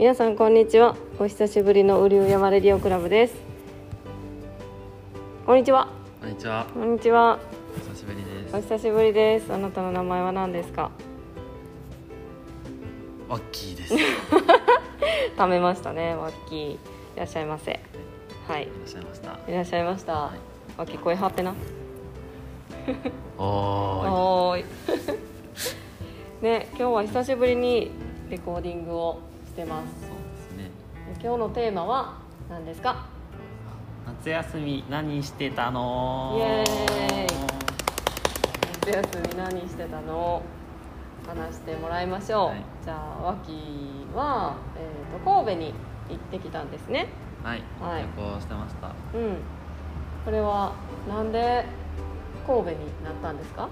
皆さんこんにちは。お久しぶりのウリウヤマレディオクラブです。こんにちは。こんにちは。こんにちは。お久しぶりです。お久しぶりです。あなたの名前は何ですか？ワッキーです。貯めましたね。ワッキーいらっしゃいませ。はい。いらっしゃいました。いらっしゃいました、はいワッキー声張ってな。おーい。ね今日は久しぶりにレコーディングをしてます。そうですね。今日のテーマは何ですか？夏休み何してたの？イエーイ。夏休み何してたの？話してもらいましょう、はい。じゃあワッキーは、えー、と神戸に行ってきたんですね。はい。はい。旅行してました。うん。これはなんで神戸になったんですか？ああ。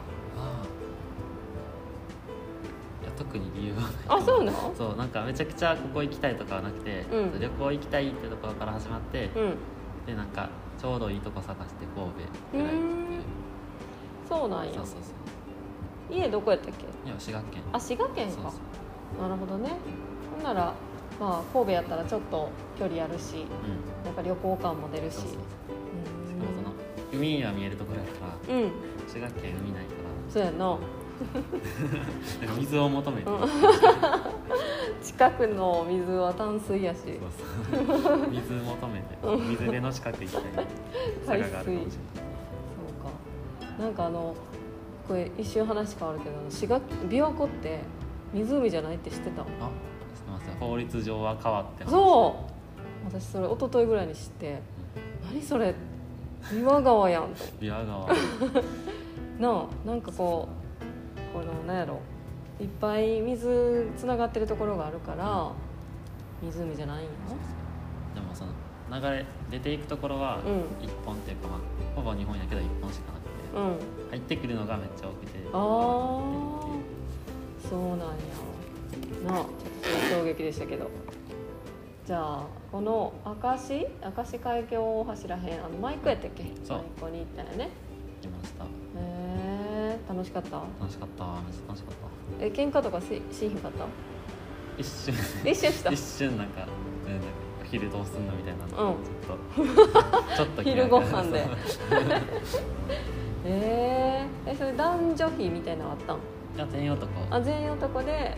いや特に理由はない。あそうなの？そうなんかめちゃくちゃここ行きたいとかはなくて、うん旅行行きたいってところから始まって、うんでなんかちょうどいいとこ探して神戸ぐらいっていう。そうなんやそうそうそう。家どこやったっけ？いや滋賀県。あ滋賀県か。なるほどねほんならまあ神戸やったらちょっと距離あるしうん。なんか旅行感も出るしそうそうそう。うしかもその海が見えるところやから。んうん滋賀県海ないかそうやな 水を求めて、近くの水は淡水やし。水求めて。水辺の近く行きたい。海坂があるかもしれないそうか。なんかあのこれ一瞬話変わるけど滋賀琵琶湖って湖じゃないって知ってた？あ知ってますよ。法律上は変わってうそう。私それ一昨日ぐらいに知って。何それ。琵琶川やんと琵琶川。なあなんかこうこのなんやろいっぱい水つながってるところがあるから湖じゃないんよでもその流れ出ていくところはうん。一本っていうか、まあ、ほぼ日本やけど一本しかなくて、うん。入ってくるのがめっちゃ多くてああそうなんや。なあちょっと衝撃でしたけど。じゃあこの明石？明石海峡大橋らへんあのマイクやったっけ？そう。マイコに行ったよね。行きました楽しかった？楽しかった。めっちゃ楽しかった。え喧嘩とかししひんかった？一瞬。一瞬した？一瞬なんか、うん、なんかお昼どうすんのみたいな。の、うん。ちょっと。ちょっと昼ご飯で。えー、えそれ男女比みたいなのあったん？いや全員男。あ全員男で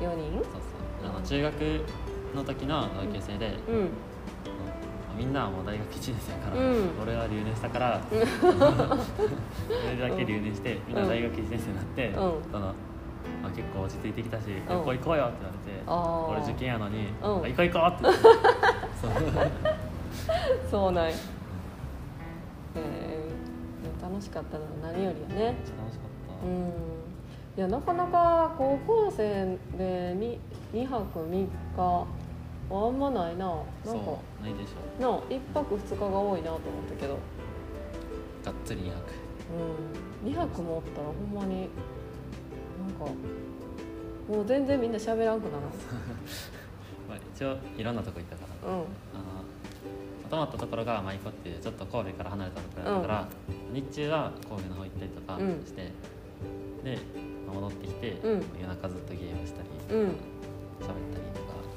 4人？そうそう。あの中学の時の同級生で、うんみんなはもう大学1年生やから、うん。俺は留年したから 俺だけ留年してみんな大学1年生になって、ん。そのまあ、結構落ち着いてきたし、旅行行こうよって言われて、俺受験やのに、うん。あ行こう行こうって言って。そ う そうなんや。えー、楽しかったのは何よりやね。楽しかった、うん。いやなかなか高校生で 2, 2泊3日あんまないな。なんかそうないでしょ。な1泊2日が多いなと思ったけど。がっつり2泊。うん。2泊もおったらほんまになんかもう全然みんな喋らんくなる。まあ、一応いろんなとこ行ったから。うん。あの泊まったところが舞子っていうちょっと神戸から離れたところだったから、日中は神戸の方行ったりとかうん。して、でまあ戻ってきて、うん。夜中ずっとゲームしたりうん。喋ったり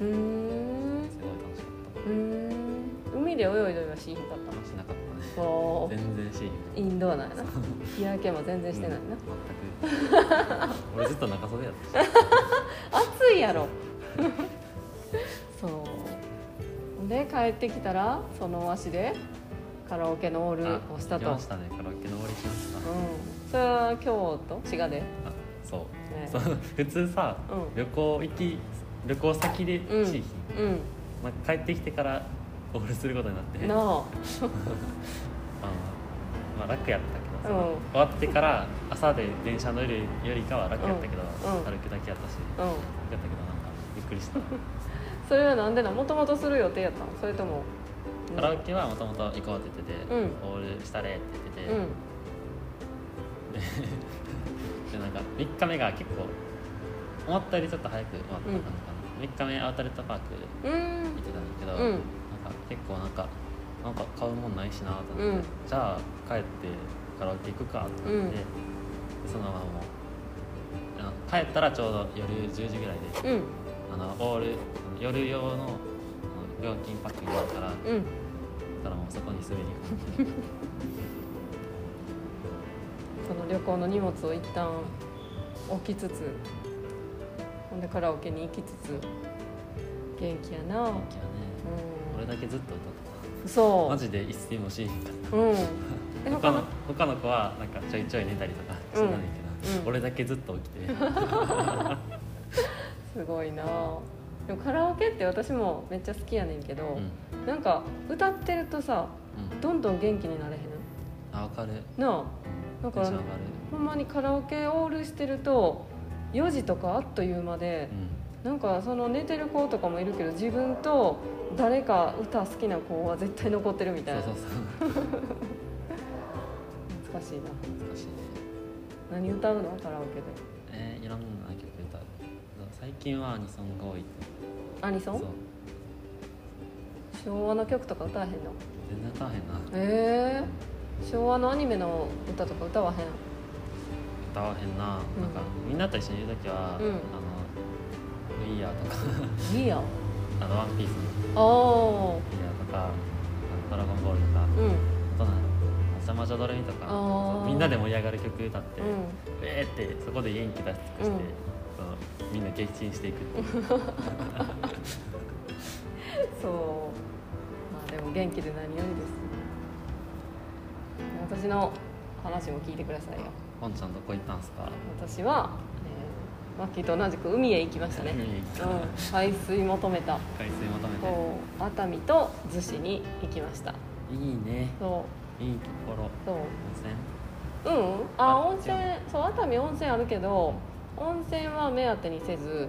うーん。すごい楽しかっうーん。海で泳いだりはしひんかったたしなかったねそう。全然しインドアなんやな。日焼けも全然してないな、うん。全く。俺ずっと長袖やったし。暑いやろ。そう。で帰ってきたらその足でカラオケのオールをしたと。あ行きましたね。カラオケの終わりしました、うん。それは京都？滋賀で？あそう、ね。そう。普通さ、うん。旅行行き旅行先でうん。しい日、うんまあ、帰ってきてからオールすることになって。なあ。まあ、楽やったけど、うん。終わってから朝で電車乗るよりかは楽やったけど、うん。うん歩くだけやったしうん。楽やったけどなんかびっくりした。それはなんでなもともとする予定やったのそれとも。カラオケはもともと行こうって言ってて、うん。オールしたれって言ってて、うん。でなんか3日目が結構思ったよりちょっと早く終わった感じかな、3日目アウトレットパークうん。行ってたんだけど、うん。なんか結構なんかなんか買うもんないしなと思って、うん。じゃあ帰ってカラオケ行くかってなって、うん。でそのままもうあ帰ったらちょうど夜10時ぐらいでうん。あのオール夜用の料金パックになるからだうん。からもうそこに滑り込むその旅行の荷物を一旦置きつつほんでカラオケに行きつつ元気やな。元気やね。う俺だけずっと歌っんそたマジで一睡もしへんかった。ううん。え他の他の？子はなんかちょいちょい寝たりとかしてたんだけど、うん。俺だけずっと起きて すごいな。でもカラオケって私もめっちゃ好きやねんけどう、ん。なんか歌ってるとさうん。どんどん元気になれへん？あ分かる。なあ。なんかテンション上がる。ほんまにカラオケオールしてると4時とかあっという間でうん。なんかその寝てる子とかもいるけど自分と誰か歌好きな子は絶対残ってるみたいな。そうそうそう。難しいな。難しいね。何歌うの？カラオケで。えー、いろんな曲歌う。最近はアニソンが多いアニソン？昭和の曲とか歌わへんの？全然歌わへんな。えー、昭和のアニメの歌とか歌わへん？歌わへんな,、なんかみんなと一緒にいる時は、うん。あの「ウィーヤー」とか。いいやんあの「ワンピースの。ああ「ウィーヤー」とか「あのドラゴンボール」とか。うん。あとなん「朝魔女ドレミ」とか。みんなで盛り上がる曲歌って、うえーってそこで元気出し尽くして、うん。そのみんな撃沈していくっていう。そう。まあでも元気で何よりです。私の話も聞いてくださいよポンちゃんどこ行ったんすか？私は、えー、マッキーと同じく海へ行きましたね、うん、海水求めた。海水求めて。熱海と逗子に行きました。いいね。そう。いいところ。そう。温泉？うんああ温泉。そう熱海温泉あるけど温泉は目当てにせずうん。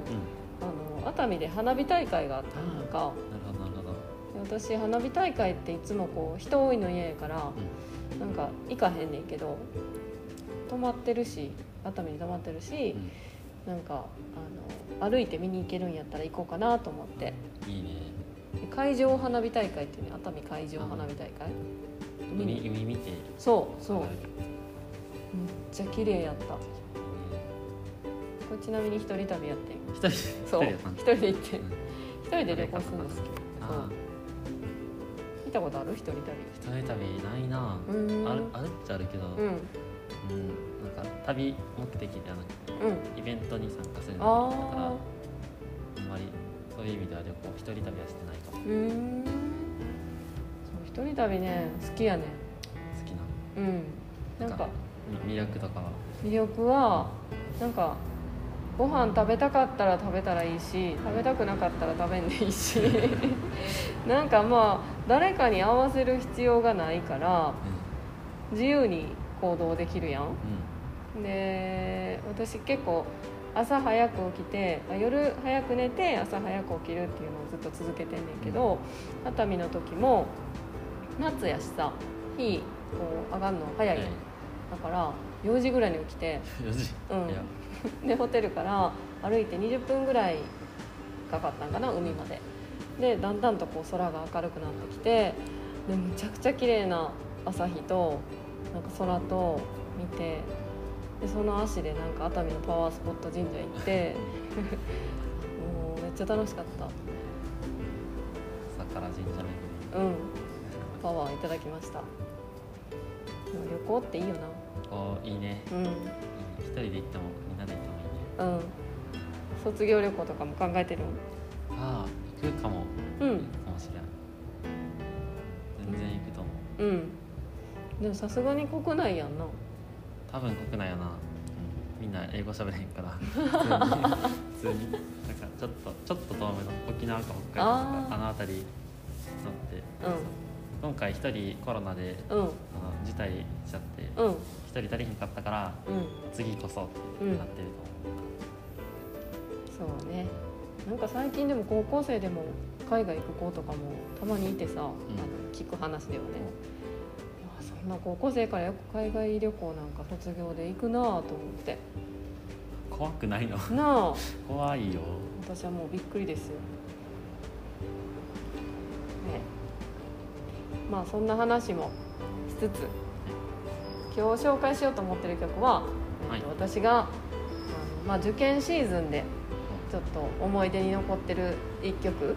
あの熱海で花火大会があったのか。なるほどなるほど。で私花火大会っていつもこう人多いの嫌やからなんか行かへんねんけど泊まってるし熱海に泊まってるしうん。なんかあの歩いて見に行けるんやったら行こうかなと思って。いいね。で海上花火大会っていうね熱海海上花火大会。見海に。海見て。そうそう。めっちゃ綺麗やった。これちなみに一人旅やってん。一人でそう一人で行って。うん。一人で旅行するの好きそう。あ見たことある？一人旅。ー一人旅ないな。うーん。あるあるっちゃあるけど。うんうんなんか旅目的ではなくてうんイベントに参加するのあだからああんまりそういう意味では旅行一人旅はしてないかも。うーん。そう一人旅ね好きやね。好きなうん。なんかみ魅力とかは？魅力はなんかご飯食べたかったら食べたらいいし食べたくなかったら食べんでいいし。なんかまあ誰かに合わせる必要がないから自由に行動できるやん。うで私結構朝早く起きてあ夜早く寝て朝早く起きるっていうのをずっと続けてんねんけど、熱海の時も夏やしさ日こう上がるの早い。はい。だから4時ぐらいに起きてん4時？うん。でホテルから歩いて20分ぐらいかかったんかな海まで。でだんだんとこう空が明るくなってきてでむちゃくちゃ綺麗な朝日となんか空と見てでその足でなんか熱海のパワースポット神社行って もうめっちゃ楽しかった。朝から神社巡うん。パワーいただきました。旅行っていいよな。りこういいね。うん。一人で行ってもみんなで行ってもいいね。うん。卒業旅行とかも考えてるああ行くかも。うん。いいかもしれん。全然行くと思う。うんでもさすがに国内やんな。多分国内やな、うん、みんな英語喋れへんから。普通に。普通に。なんかちょっとちょっと遠めの沖縄か北海道とかあの辺り乗って。う今回一人コロナでんうん。あの辞退しちゃってうん。一人足りひんかったからうん。次こそってなってると思う、そうね。なんか最近でも高校生でも海外行く子とかもたまにいてさ、あの聞く話ではね、いやそんな高校生からよく海外旅行なんか卒業で行くなぁと思って。怖くないの？なあ。怖いよ。私はもうびっくりですよ、ね、まあそんな話もしつつ今日紹介しようと思ってる曲は、はいえっと私があの、まあ、受験シーズンでちょっと思い出に残ってる一曲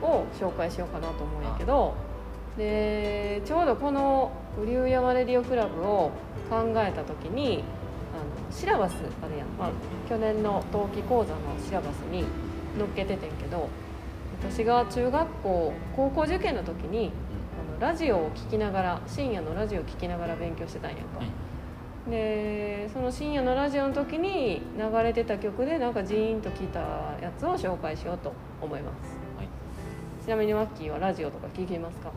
を紹介しようかなと思うんやけどでちょうどこの「雨竜山レディオクラブ」を考えた時にあのシラバスあるやん、まあ、去年の冬季講座のシラバスに載っけててんけど私が中学校高校受験の時にあのラジオを聴きながら深夜のラジオを聴きながら勉強してたんやんか、はいでその深夜のラジオの時に流れてた曲でなんかジーンと聴いたやつを紹介しようと思います。はい。ちなみにワッキーはラジオとか聴きますか？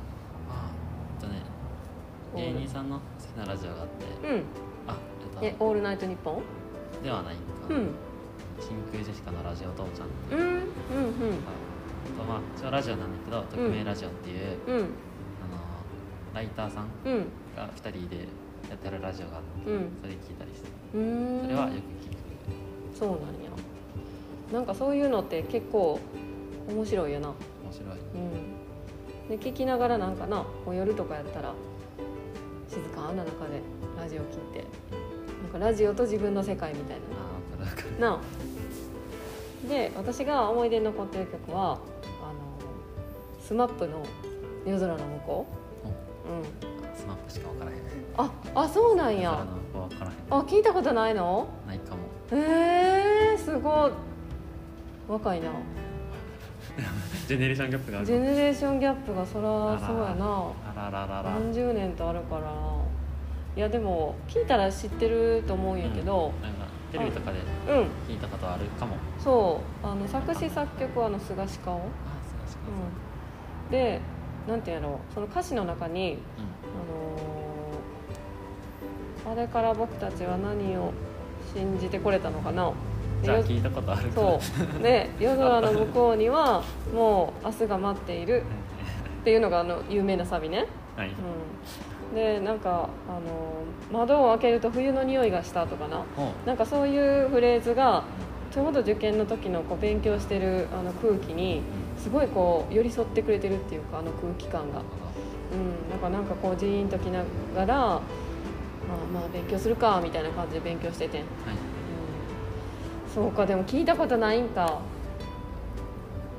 芸人さんの好きなラジオがあってうん。あえっえオールナイトニッポン？とではないんか、うん。真空ジェシカのラジオ父ちゃん。っていううんうん。うんあとまあ一応ラジオなんだけど匿名ラジオっていう、うん。あのライターさんうん。が2人でやってるラジオがあって、うん。それ聞いたりして。うーん。それはよく聞く。そうなんや。なんかそういうのって結構面白いよな。面白い。うん。で聞きながらなんかなこう夜とかやったら静かな中でラジオ聞いてなんかラジオと自分の世界みたいななあで私が思い出に残ってる曲はあのスマップの「夜空の向こう」うん。スマップしか分からへん。ああそうなんや。空の向こう分からへん。あ聞いたことないの？ないかも。えー、すごい。若いな ジェネレーションギャップがあるジェネレーションギャップがそらそうやな。あらららら何十年とあるから。ないやでも聞いたら知ってると思うんやけど。なんかテレビとかでうん、聞いたことあるかも。そう。あの作詞作曲はあのスガシカオ、でなんていうのその歌詞の中にあのーあれから僕たちは何を信じてこれたのかな。うん、じゃあ聞いたことあるかそう。で 夜空の向こうにはもう明日が待っている。っていうのがあの有名なサビね、はい。うん、でなんかあの窓を開けると冬の匂いがしたとかな。なんかそういうフレーズがちょうど受験の時のこう勉強してるあの空気にすごいこう寄り添ってくれてるっていうかあの空気感が、うん、なんかなんかこうジーンときながら、まあ、まあ勉強するかみたいな感じで勉強しててはいそうかでも聞いたことないんか。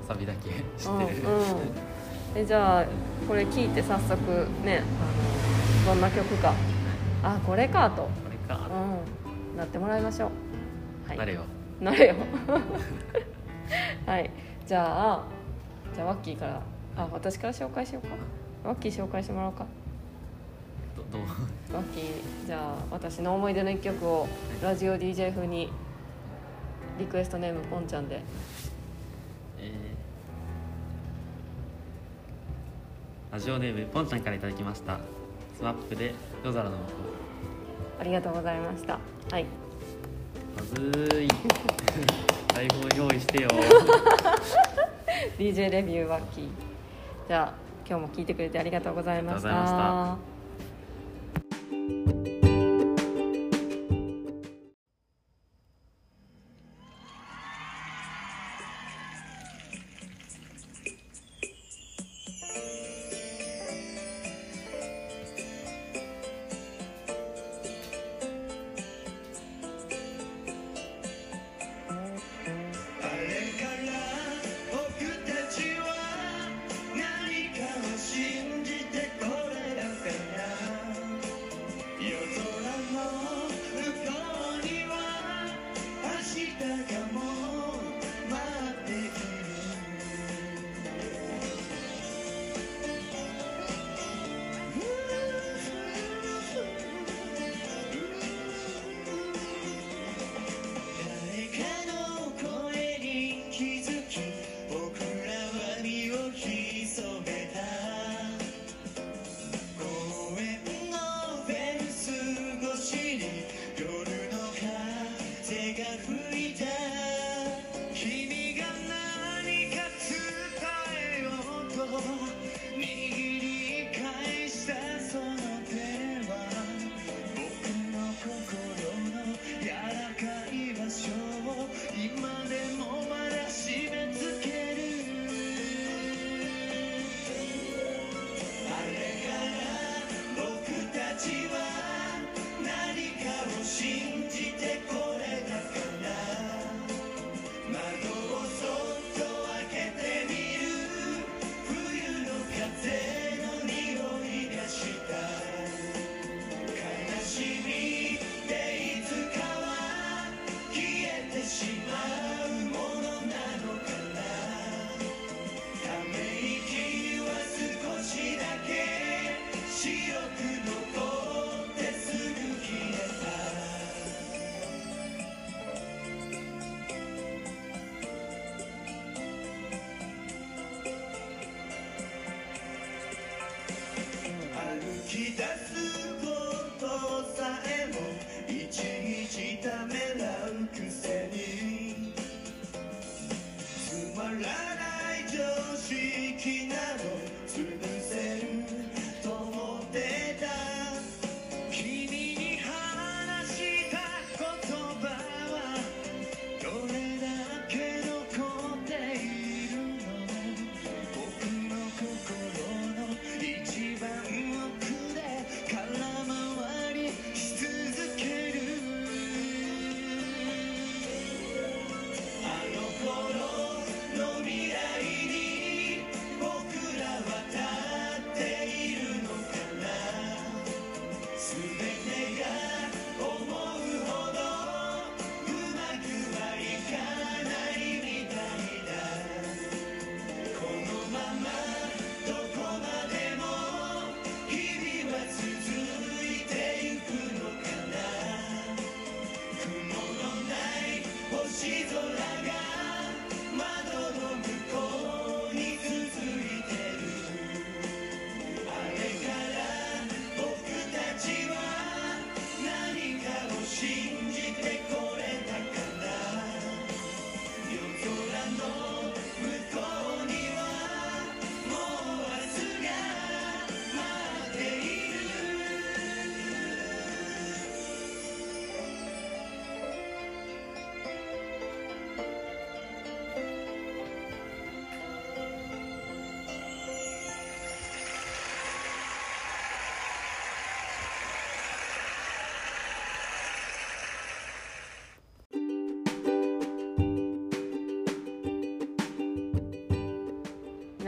サビだけ知うんってる、うんえじゃあこれ聞いて早速ねあのどんな曲か。あこれかと、これか、うん、なってもらいましょう。はい。誰よ。なれよ。はい。じゃあじゃあワッキーから。あ私から紹介しようか。ワッキー紹介してもらおうか。どどう？ワッキーじゃあ私の思い出の一曲をラジオ DJ 風にリクエストネームポンちゃんで。えーラジオネームポンちゃんからいただきました。スマップで夜空の向こありがとうございました。はい。うまずーい。台本用意してよ。DJ レビューワッキー。じゃあ今日も聞いてくれてありがとうございました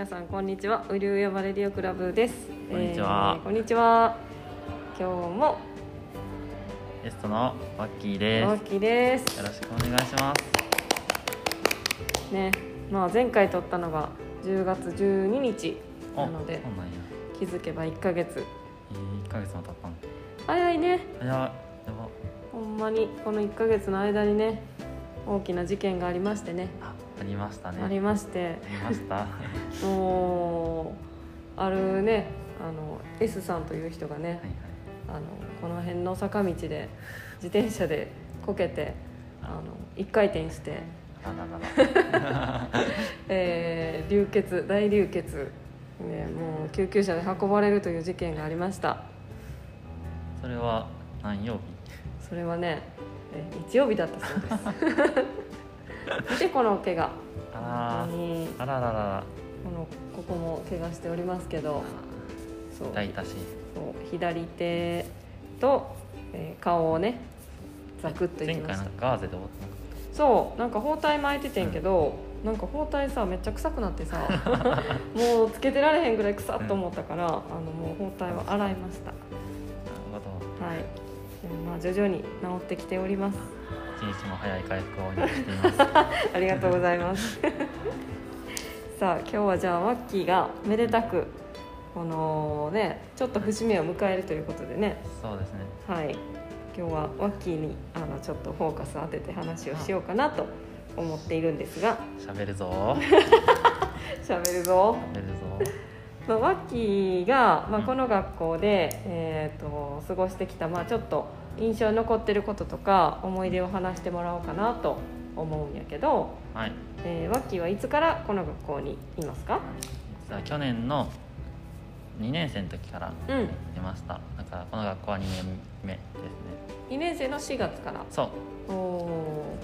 皆さんこんにちはウリュウヤマレディオクラブですこんにちはえーこんにちは今日もゲストのワッキーです。大きですよろしくお願いします。ねまあ前回撮ったのが10月12日おなので。気づけば1ヶ月えー、1ヶ月も経ったの？早いね早っやば。ほんまにこの1ヶ月の間にね大きな事件がありましてねあ、ありましたね。ありましてありました。はもうあるねあの S さんという人がね。あのこの辺の坂道で自転車でこけてあの一回転して。えー流血大流血、ね、もう救急車で運ばれるという事件がありましたそれは何曜日？それはね、えー日曜日だったそうです 見てこの怪我あ。あらららら。このここも怪我しておりますけどそう。左手と、えー顔をねザクッとい前きました。回なんかガーゼで折ったのか。そう。なんか包帯巻いててんけど、なんか包帯さめっちゃ臭くなってさ もうつけてられへんぐらい臭っと思ったから、あのもう包帯は洗いました。なるほど。はい。でもまあ徐々に治ってきております。一日も早い回復をお祈りしています。ありがとうございますさあ今日はじゃあワッキーがめでたくこのねちょっと節目を迎えるということでねそうですね。はい今日はワッキーにあのちょっとフォーカス当てて話をしようかなと思っているんですが喋るぞ。喋るぞ喋るぞ。まあ、ワッキーが、まあ、うんこの学校で、えー、と過ごしてきた、まあ、ちょっと印象に残ってることとか思い出を話してもらおうかなと思うんやけど、はい。えーワッキーはいつからこの学校にいますか？実は去年の2年生の時からうん出ました。だからこの学校は2年目ですね。2年生の4月から？そう。お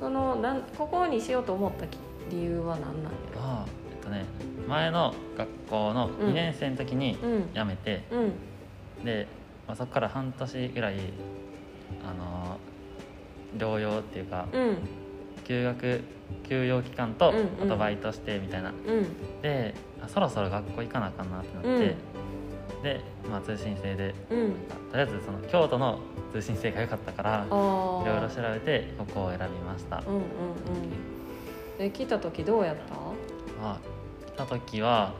そのなんここにしようと思ったき理由は何なんやはえっとね前の学校のうん2年生の時にうん辞めて、うんで、まあ、そこから半年ぐらいあのー療養っていうかうん。休学休養期間とあとバイトしてみたいな、うん。であそろそろ学校行かなあかんなってなって、で、まあ、通信制でうん。とりあえずその京都の通信制が良かったからいろいろ調べてここを選びました、うんうんうん。え来た時どうやった？まあ来た時は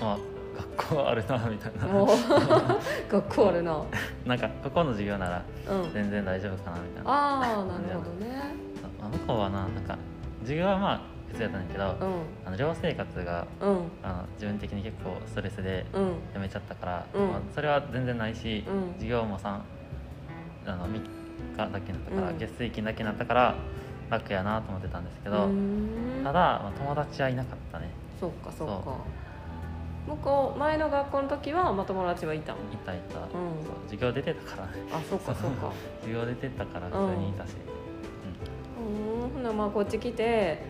まあ学校あるなみたいな。学校あるな。なんかここの授業ならうん。全然大丈夫かなみたいなああなるほどね。まあ、向こうはななんか授業はまあ普通やったんだけど、うん。あの寮生活がうん。あの自分的に結構ストレスでうん。辞めちゃったから、うん。まあ、それは全然ないし、うん。授業も3あの3日だけになったから、うん。月水金だけになったから楽やなと思ってたんですけど、ただ、まあ、友達はいなかったね。そっかそっか。そ向こう前の学校の時はまあ友達はいたの？いたいた、ん。そう授業出てたから。ねあそっかそっか。授業出てたから普通にいたし、うーん。ほなまあこっち来て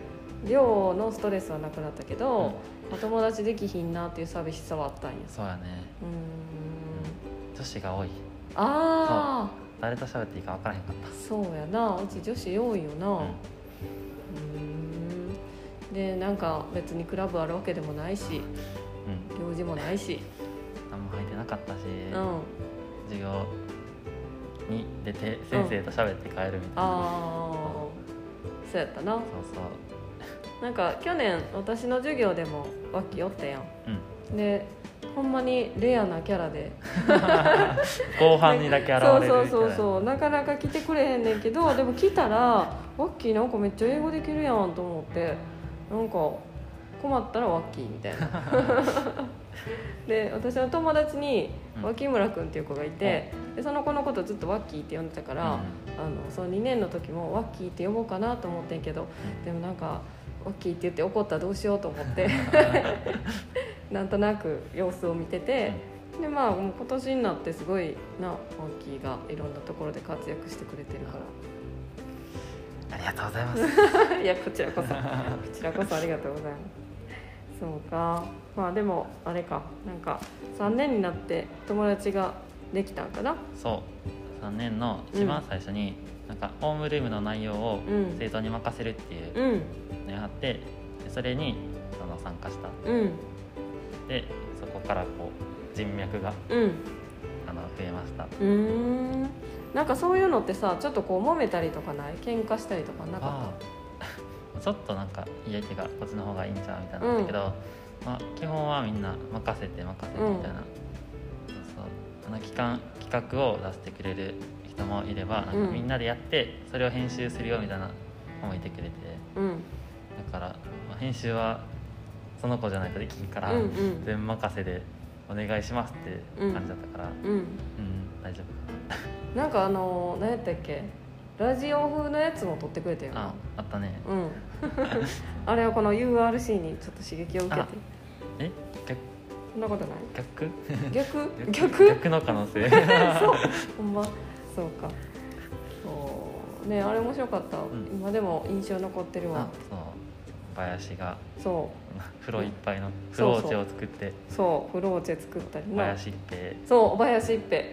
寮のストレスはなくなったけど、まあ友達できひんなっていう寂しさはあったんや。そうやね。うーん。女子が多い。ああ誰と喋っていいか分からへんかった。そうやな。うち女子多いよな。うん。でなんか別にクラブあるわけでもないしうん。行事もないし。何も入ってなかったし、うん。授業に出て先生と喋って帰るみたいな、ああそうやったな。そうそう。なんか去年私の授業でもワッキーおったやん。うん。でほんまにレアなキャラで。後半にだけ現れるそうそうそううそう。なかなか来てくれへんねんけどでも来たらワッキーなんかめっちゃ英語できるやんと思って。なんか困ったらワッキーみたいな。で私の友達にうん。脇村君っていう子がいて、でその子のことずっとワッキーって呼んでたから、あのその2年の時もワッキーって呼ぼうかなと思ってんけどでもなんかワッキーって言って怒ったらどうしようと思って なんとなく様子を見てて、でまあもう今年になってすごいなワッキーがいろんなところで活躍してくれてるかありがとうございます。ら いやこちらこそ。こちらこそありがとうございますそうか。まあでもあれか。なんか3年になって友達ができたんかな。そう。3年の一番最初に、なんかホームルームの内容をうん。生徒に任せるっていううん。のがあってでそれにその参加した。うん。でそこからこう人脈がうん。あの増えました。うーん。なんかそういうのってさちょっとこう揉めたりとかない？喧嘩したりとかなかああちょっとなんかいや手がこっちの方がいいんちゃうみたいなのあったけど、まあ、基本はみんな任せて任せてみたいな、そうそう。あの期間企画を出してくれる人もいればなんうん。かみんなでやってそれを編集するよみたいな子もいてくれて。うん。だから、まあ、編集はその子じゃないとできんから、うんうん。全任せでお願いしますって感じだったから。うん、うん大丈夫な。んかあの何やったっけ？ラジオ風のやつも撮ってくれたよな。ああったね。うんあれはこの URC にちょっと刺激を受けて。あえ？逆？そんなことない。逆？逆？逆？逆？の可能性。そう。ほんま？そうか。そう。ねあれ面白かった、ん。今でも印象残ってるあわそう。林が。そ風呂いっぱいのフローチェを作って。うそう。フローチェ作ったり。な林っぺそう林一平。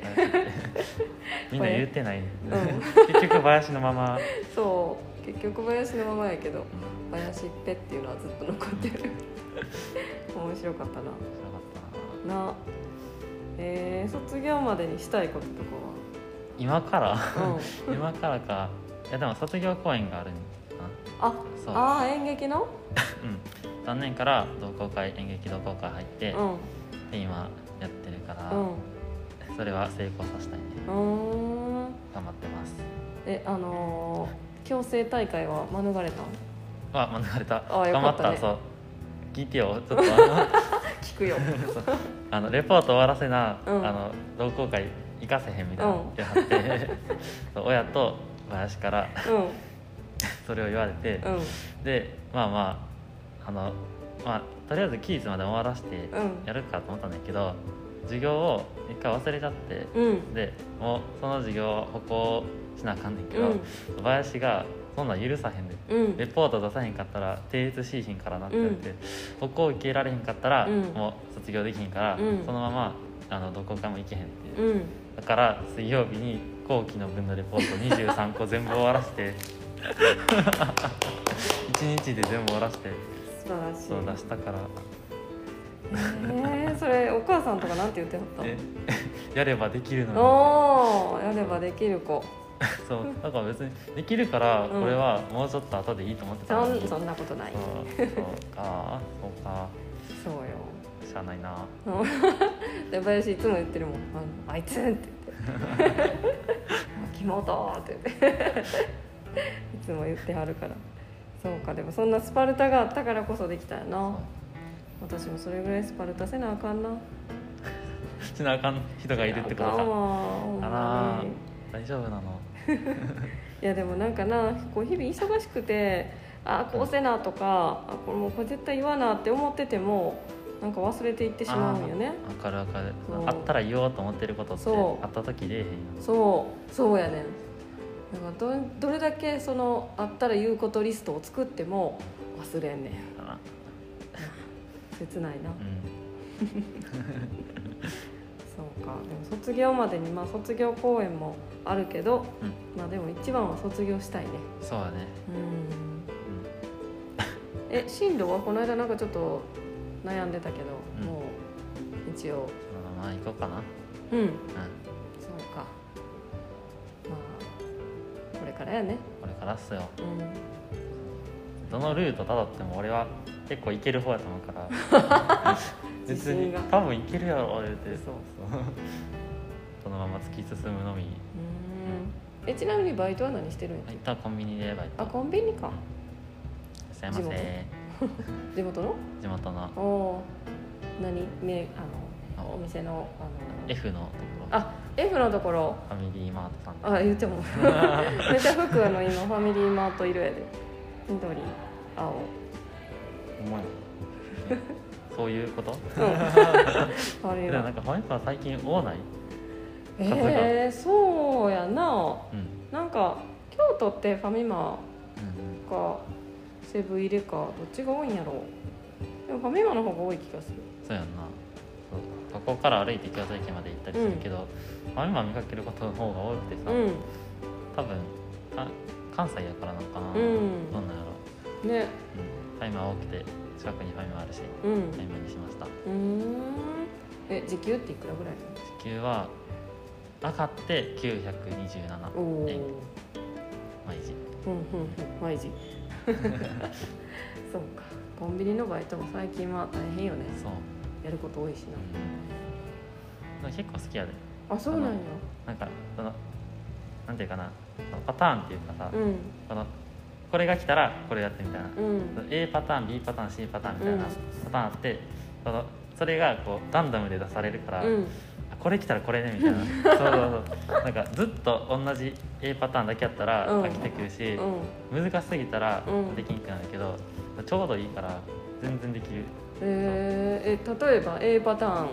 みんな言ってない、ん。結局林のまま、そう結局林のままやけどうん林一平っていうのはずっと残ってる。面白かったな。面白かった。ななえー、卒業までにしたいこととか今から？はうん。今からか。いやでも卒業公演があるんあそう。あー演劇の？うん。3年から同好会演劇同好会入って、うん。で今やってるから、うん。それは成功させたいね。頑張ってます。えあのー、強制大会は免れた？んあ免れた。あよ頑張った。そう。聞いてよ。ちょっと。あ の聞くよ。あのレポート終わらせな、うん。あの同好会行かせへんみたいなうん。言わて、そう親と林からう それを言われて、でまあまああのまあとりあえず期日まで終わらせてうん。やるかと思ったんだけど授業を一回忘れちゃって、うん。でもうその授業を歩行しなあかんねんけど、うん。林がそんなん許さへんで。うん。レポート出さへんかったら提出しひんからなって言って、歩行受けられへんかったら、うん。もう卒業できひんから、うん。そのままあのどこかも行けへんっていう、うん。だから水曜日に後期の分のレポート23個全部終わらせて 1日で全部終わらせて素晴らしい。そう出したから。えー、それお母さんとかなんて言ってはったえ やればできるのに。おおやればできる子 そうだから別にできるからうん。これはもうちょっと後でいいと思ってたのに、そんそんなことない。そうそうかそうか。そうよ。しゃあないな。で林いつも言ってるもん「あのあいつ!」って言って「キモと!」って言って。いつも言ってはるから。そうかでもそんなスパルタがあったからこそできたよな。私もそれぐらいスパルタせなあかんな。しなあかん人がいるってことか。あら大丈夫なのいやでもなんかなこう日々忙しくてあこうせなとかあこれもうこれ絶対言わなって思っててもなんか忘れていってしまうんよね。かるわかる。あったら言おうと思ってることってそう。あった時出えへんよ。そう。そうやねん。だからどどれだけそのあったら言うことリストを作っても忘れんねん。かな切ないな、うんかでも卒業までにまあ卒業公演もあるけど、うん。まあでも一番は卒業したいね。そうだね。うん。え進路はこの間なんかちょっと悩んでたけど、うん。もう一応。うんまあ行こうかな。うん。うん。そうか。まあこれからやね。これからっすよ。うんどのルートたどっても俺は結構行ける方やと思うから。別に多分行けるやろ言うてそうそう。そのまま突き進むのみ。うん。えちなみにバイトは何してるんやっけ？一旦コンビニでバイト。あコンビニか。すいません。地元。の？地元の。おお何？めあのお。店のあの。F のところ。あ F のところ。ファミリーマートさんあ言っても。めっちゃ服あの今ファミリーマート色やで緑青。お前そういうこと？う。でもなんかファミマ最近多ない？えー、そうやな。うん。うんなんか京都ってファミマうんかセブン入れかどっちが多いんやろ？でもファミマの方が多い気がする。そうやんな。そう。ここから歩いて京都駅まで行ったりするけど、ファミマ見かけることの方が多くてさ、う多分か関西やからなのかな、うん。どんなんやろ。んね。うん、ファミマ多くて近くにファミマあるし。うん。ファミマにしました。え時給っていくらぐらい時給は上がって927なのおお円毎時うんうんうん毎時 そうか。コンビニのバイトも最近は大変よね。そう、やること多いしうん、結構好きやで。なあそうなんや。なんかそのなんていうかなパターンっていうかさ、うん。このこれが来たらこれやってみたいな、うん。A パターン B パターン C パターンみたいなうん。パターンあって、そのそれがこうランダムで出されるから、これ来たらこれねみたいな。そうそうそう。なんかずっと同じ A パターンだけやったらうん。飽きてくるし、うん。難しすぎたらうん。できんくなるけど、ちょうどいいから全然できる。えー、え例えば A パターン。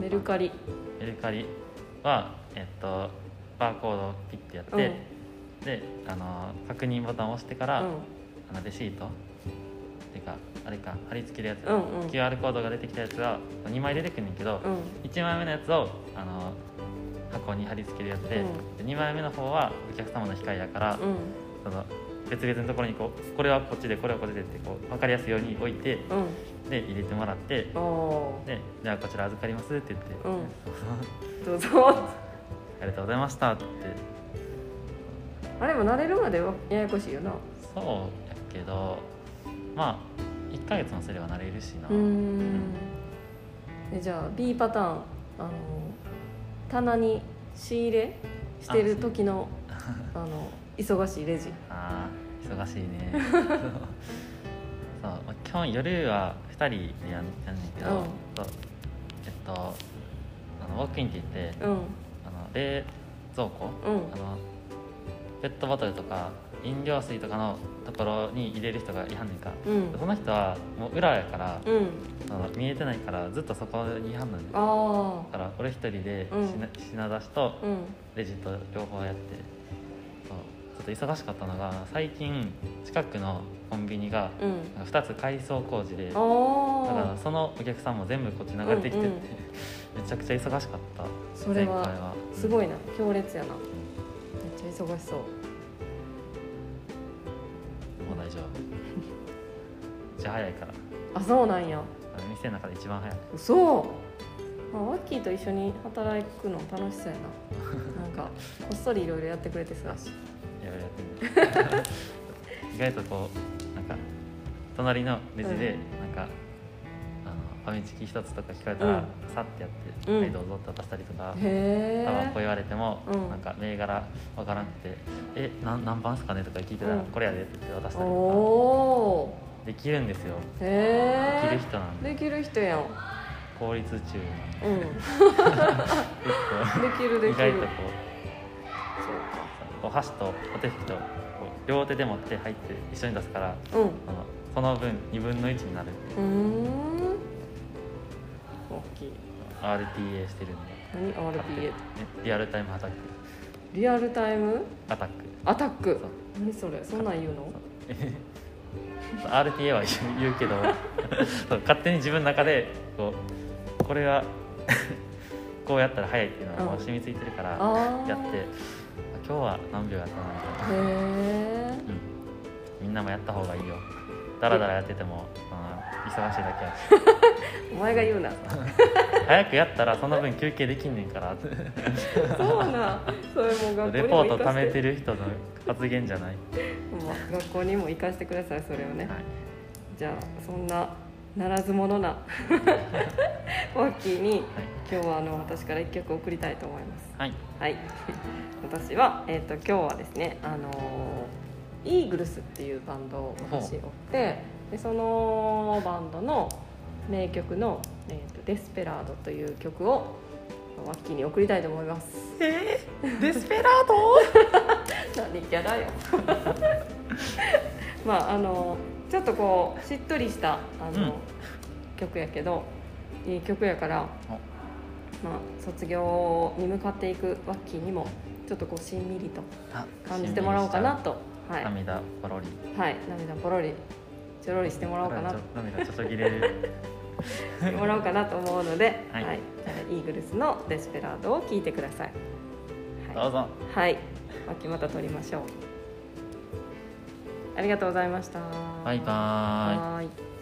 メルカリ。メルカリはえっとバーコードをピッてやって、であの確認ボタンを押してから、うん。あのレシートっていうかあれか貼り付けるやつ、うんうん。QR コードが出てきたやつが2枚出てくるんだけど、うん。1枚目のやつをあの箱に貼り付けるやつで,、で2枚目の方はお客様の控えやから、うん。その別々のところにこうこれはこっちでこれはこっちでってこう分かりやすいように置いてうん。で入れてもらってでじゃあこちら預かりますって言って、どうぞ。ありがとうございました。って。あれも慣れるまではややこしいよな。そうやけどまあ1ヶ月もすれば慣れるしな、うーん。えじゃあ B パターンあの棚に仕入れしてる時のあの忙しいレジ。あー忙しいね。そう基本夜は2人でやんやんねんけど、うん。えっとあのウォークインって言ってうん冷蔵庫、うん。あのペットボトルとか飲料水とかのところに入れる人がいはんねんか、うん。その人はもう裏やから、うん。あの見えてないからずっとそこにいはんのね。だあから俺一人でうん。品,、品出しとレジと両方やって。そう。ちょっと忙しかったのが最近近くのコンビニがうん。2つ改装工事でだかあらそのお客さんも全部こっち流れてきてて、うんうんめちゃくちゃ忙しかった。それは前回は。すごいな。強烈やな。めっちゃ忙しそう。もう大丈夫。じゃあ早いから。あそうなんや。あの店の中で一番早い。嘘。まあ、ワッキーと一緒に働くの楽しそうやな。なんかこっそりいろいろやってくれてさ。いろいろやって意外とこうなんか隣のレジでうん。なんか、ファミチキ一つとか聞かれたら、うん。さってやって「うん。はいどうぞ」って渡したりとか、へタバコえ言われても、うん。なんか銘柄わからなくて「えなん何番すかね?」とか聞いてたら、うん。これやで」って渡したおりとおかできるんですよ。できる人なんで。できる人やん。効率中うん。できるできる。意外とこそううこう箸とお手拭きと両手で持って入って一緒に出すからかうん。その分2分の1になるう。ーん大きい RTA してるんで。何？RPA ね。リアルタイムアタック。リアルタイム？アタック。アタック？何それ？そんなん言うの？RTA は言うけど。勝手に自分の中でこうこれは こうやったら早いっていうのがもう染みついてるからやって。今日は何秒やったなみたいな、へえうん、みんなもやった方がいいよ。ダラダラやってても忙しいだけや。し お前が言うな。早くやったらその分休憩できんねんから。そうな。んそれもう学校レポート貯めてる人の発言じゃない、まあ学校にも生かしてくださいそれをね、はい。じゃあそんなならず者な。ワッキーにはい。今日はあの私から一曲送りたいと思います。はい。はい。私は、えー、と今日はですねあのーイーグルスっていうバンドを私追ってでそのバンドの名曲の「えー、とデスペラード」という曲をワッキーに送りたいと思います。えー、デスペラード？何キャラよ。まああのちょっとこうしっとりしたあの、うん。曲やけどいい曲やから、まあ、卒業に向かっていくワッキーにもちょっとこうしんみりとあ感じてもらおうかなと。はい、涙ポロリ。はい、涙ポロリちょろりしてもらおうかな。と涙ちょちょぎれる。し てもらおうかなと思うので、は、はい。いじゃあイーグルスの「デスペラード」を聴いてください。はい、どうぞ。はい、脇また撮りましょう。ありがとうございました。バイバーイ